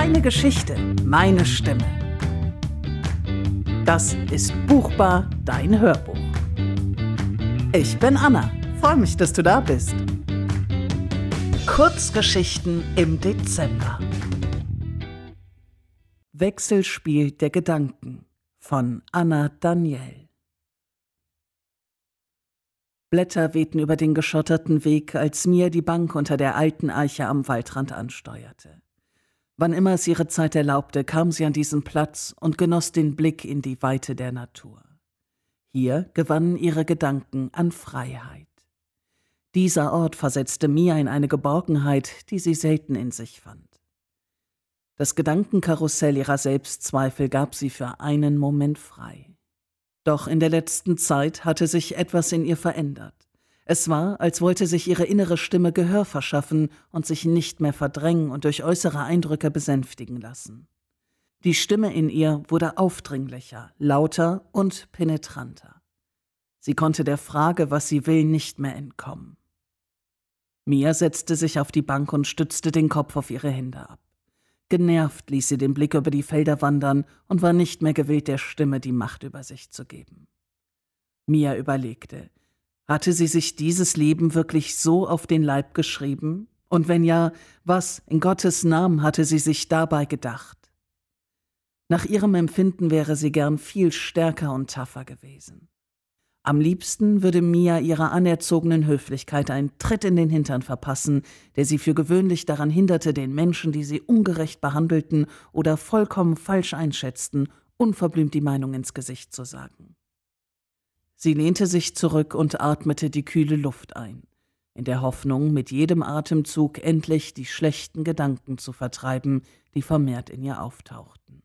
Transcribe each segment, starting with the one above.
Deine Geschichte, meine Stimme. Das ist Buchbar, dein Hörbuch. Ich bin Anna. Freue mich, dass du da bist. Kurzgeschichten im Dezember. Wechselspiel der Gedanken von Anna Daniel. Blätter wehten über den geschotterten Weg, als Mia die Bank unter der alten Eiche am Waldrand ansteuerte. Wann immer es ihre Zeit erlaubte, kam sie an diesen Platz und genoss den Blick in die Weite der Natur. Hier gewannen ihre Gedanken an Freiheit. Dieser Ort versetzte Mia in eine Geborgenheit, die sie selten in sich fand. Das Gedankenkarussell ihrer Selbstzweifel gab sie für einen Moment frei. Doch in der letzten Zeit hatte sich etwas in ihr verändert. Es war, als wollte sich ihre innere Stimme Gehör verschaffen und sich nicht mehr verdrängen und durch äußere Eindrücke besänftigen lassen. Die Stimme in ihr wurde aufdringlicher, lauter und penetranter. Sie konnte der Frage, was sie will, nicht mehr entkommen. Mia setzte sich auf die Bank und stützte den Kopf auf ihre Hände ab. Genervt ließ sie den Blick über die Felder wandern und war nicht mehr gewillt, der Stimme die Macht über sich zu geben. Mia überlegte, hatte sie sich dieses Leben wirklich so auf den Leib geschrieben? Und wenn ja, was in Gottes Namen hatte sie sich dabei gedacht? Nach ihrem Empfinden wäre sie gern viel stärker und tougher gewesen. Am liebsten würde Mia ihrer anerzogenen Höflichkeit einen Tritt in den Hintern verpassen, der sie für gewöhnlich daran hinderte, den Menschen, die sie ungerecht behandelten oder vollkommen falsch einschätzten, unverblümt die Meinung ins Gesicht zu sagen. Sie lehnte sich zurück und atmete die kühle Luft ein, in der Hoffnung, mit jedem Atemzug endlich die schlechten Gedanken zu vertreiben, die vermehrt in ihr auftauchten.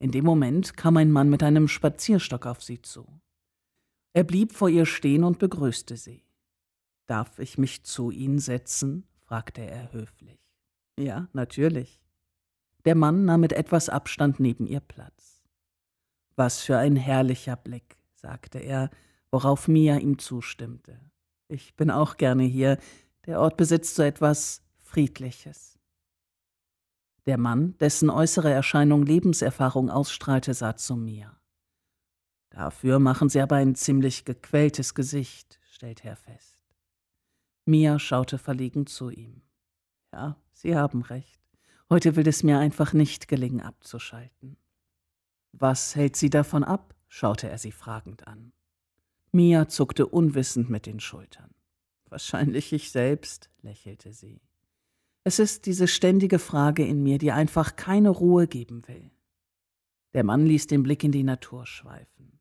In dem Moment kam ein Mann mit einem Spazierstock auf sie zu. Er blieb vor ihr stehen und begrüßte sie. Darf ich mich zu Ihnen setzen? fragte er höflich. Ja, natürlich. Der Mann nahm mit etwas Abstand neben ihr Platz. Was für ein herrlicher Blick, sagte er, worauf Mia ihm zustimmte. Ich bin auch gerne hier. Der Ort besitzt so etwas Friedliches. Der Mann, dessen äußere Erscheinung Lebenserfahrung ausstrahlte, sah zu mir. Dafür machen Sie aber ein ziemlich gequältes Gesicht, stellt er fest. Mia schaute verlegen zu ihm. Ja, Sie haben recht. Heute will es mir einfach nicht gelingen, abzuschalten. Was hält Sie davon ab? Schaute er sie fragend an. Mia zuckte unwissend mit den Schultern. Wahrscheinlich ich selbst, lächelte sie. Es ist diese ständige Frage in mir, die einfach keine Ruhe geben will. Der Mann ließ den Blick in die Natur schweifen.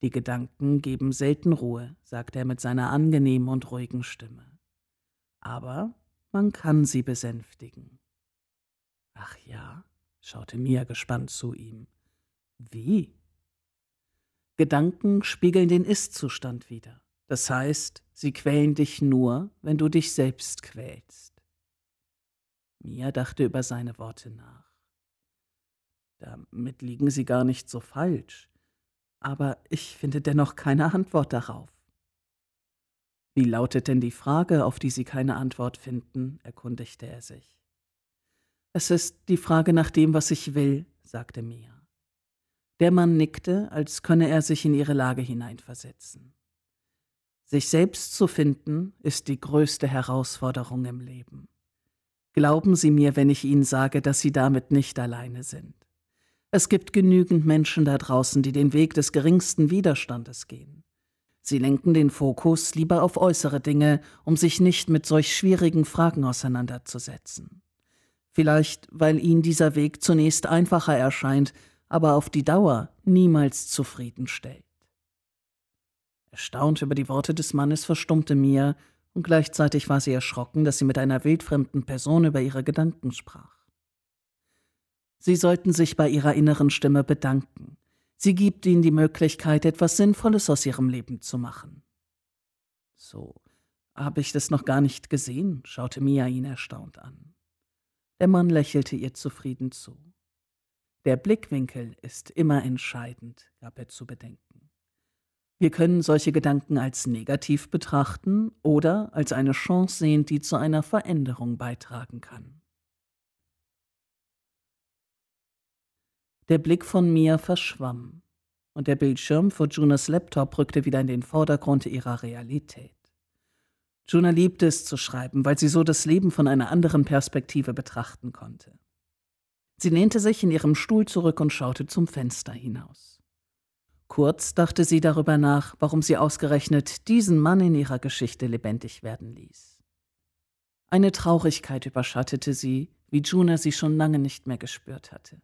Die Gedanken geben selten Ruhe, sagte er mit seiner angenehmen und ruhigen Stimme. Aber man kann sie besänftigen. Ach ja, schaute Mia gespannt zu ihm. Wie? Gedanken spiegeln den Ist-Zustand wider. Das heißt, sie quälen dich nur, wenn du dich selbst quälst. Mia dachte über seine Worte nach. Damit liegen sie gar nicht so falsch aber ich finde dennoch keine Antwort darauf. Wie lautet denn die Frage, auf die Sie keine Antwort finden? erkundigte er sich. Es ist die Frage nach dem, was ich will, sagte Mia. Der Mann nickte, als könne er sich in ihre Lage hineinversetzen. Sich selbst zu finden, ist die größte Herausforderung im Leben. Glauben Sie mir, wenn ich Ihnen sage, dass Sie damit nicht alleine sind. Es gibt genügend Menschen da draußen, die den Weg des geringsten Widerstandes gehen. Sie lenken den Fokus lieber auf äußere Dinge, um sich nicht mit solch schwierigen Fragen auseinanderzusetzen. Vielleicht, weil ihnen dieser Weg zunächst einfacher erscheint, aber auf die Dauer niemals zufriedenstellt. Erstaunt über die Worte des Mannes verstummte Mia, und gleichzeitig war sie erschrocken, dass sie mit einer wildfremden Person über ihre Gedanken sprach. Sie sollten sich bei Ihrer inneren Stimme bedanken. Sie gibt Ihnen die Möglichkeit, etwas Sinnvolles aus Ihrem Leben zu machen. So, habe ich das noch gar nicht gesehen, schaute Mia ihn erstaunt an. Der Mann lächelte ihr zufrieden zu. Der Blickwinkel ist immer entscheidend, gab er zu bedenken. Wir können solche Gedanken als negativ betrachten oder als eine Chance sehen, die zu einer Veränderung beitragen kann. Der Blick von Mia verschwamm und der Bildschirm vor Junas Laptop rückte wieder in den Vordergrund ihrer Realität. Juna liebte es zu schreiben, weil sie so das Leben von einer anderen Perspektive betrachten konnte. Sie lehnte sich in ihrem Stuhl zurück und schaute zum Fenster hinaus. Kurz dachte sie darüber nach, warum sie ausgerechnet diesen Mann in ihrer Geschichte lebendig werden ließ. Eine Traurigkeit überschattete sie, wie Juna sie schon lange nicht mehr gespürt hatte.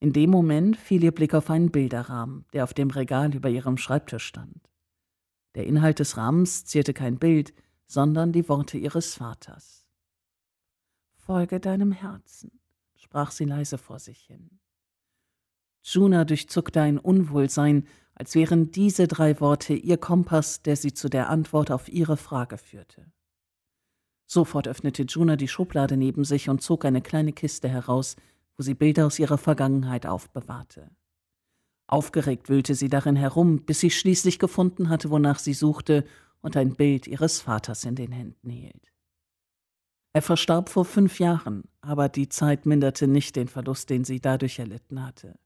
In dem Moment fiel ihr Blick auf einen Bilderrahmen, der auf dem Regal über ihrem Schreibtisch stand. Der Inhalt des Rahmens zierte kein Bild, sondern die Worte ihres Vaters. Folge deinem Herzen, sprach sie leise vor sich hin. Juna durchzuckte ein Unwohlsein, als wären diese drei Worte ihr Kompass, der sie zu der Antwort auf ihre Frage führte. Sofort öffnete Juna die Schublade neben sich und zog eine kleine Kiste heraus, wo sie Bilder aus ihrer Vergangenheit aufbewahrte. Aufgeregt wühlte sie darin herum, bis sie schließlich gefunden hatte, wonach sie suchte und ein Bild ihres Vaters in den Händen hielt. Er verstarb vor fünf Jahren, aber die Zeit minderte nicht den Verlust, den sie dadurch erlitten hatte.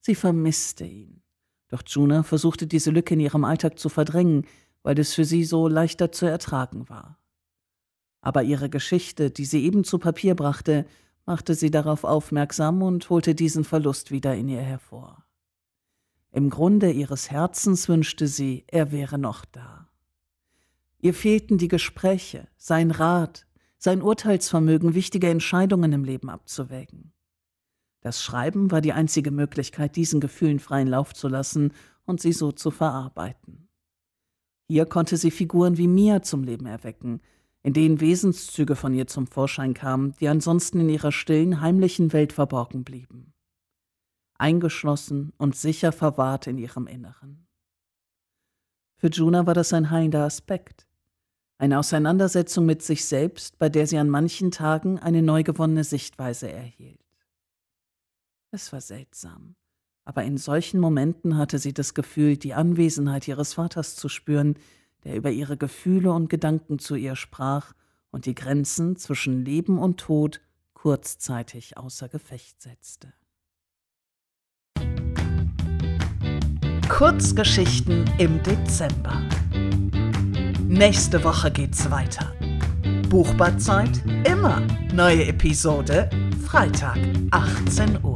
Sie vermisste ihn. Doch Juna versuchte diese Lücke in ihrem Alltag zu verdrängen, weil es für sie so leichter zu ertragen war. Aber ihre Geschichte, die sie eben zu Papier brachte, machte sie darauf aufmerksam und holte diesen Verlust wieder in ihr hervor. Im Grunde ihres Herzens wünschte sie, er wäre noch da. Ihr fehlten die Gespräche, sein Rat, sein Urteilsvermögen, wichtige Entscheidungen im Leben abzuwägen. Das Schreiben war die einzige Möglichkeit, diesen Gefühlen freien Lauf zu lassen und sie so zu verarbeiten. Hier konnte sie Figuren wie Mia zum Leben erwecken, in denen Wesenszüge von ihr zum Vorschein kamen, die ansonsten in ihrer stillen, heimlichen Welt verborgen blieben. Eingeschlossen und sicher verwahrt in ihrem Inneren. Für Juna war das ein heilender Aspekt. Eine Auseinandersetzung mit sich selbst, bei der sie an manchen Tagen eine neu gewonnene Sichtweise erhielt. Es war seltsam, aber in solchen Momenten hatte sie das Gefühl, die Anwesenheit ihres Vaters zu spüren, der über ihre Gefühle und Gedanken zu ihr sprach und die Grenzen zwischen Leben und Tod kurzzeitig außer Gefecht setzte. Kurzgeschichten im Dezember. Nächste Woche geht's weiter. Buchbarzeit immer. Neue Episode Freitag, 18 Uhr.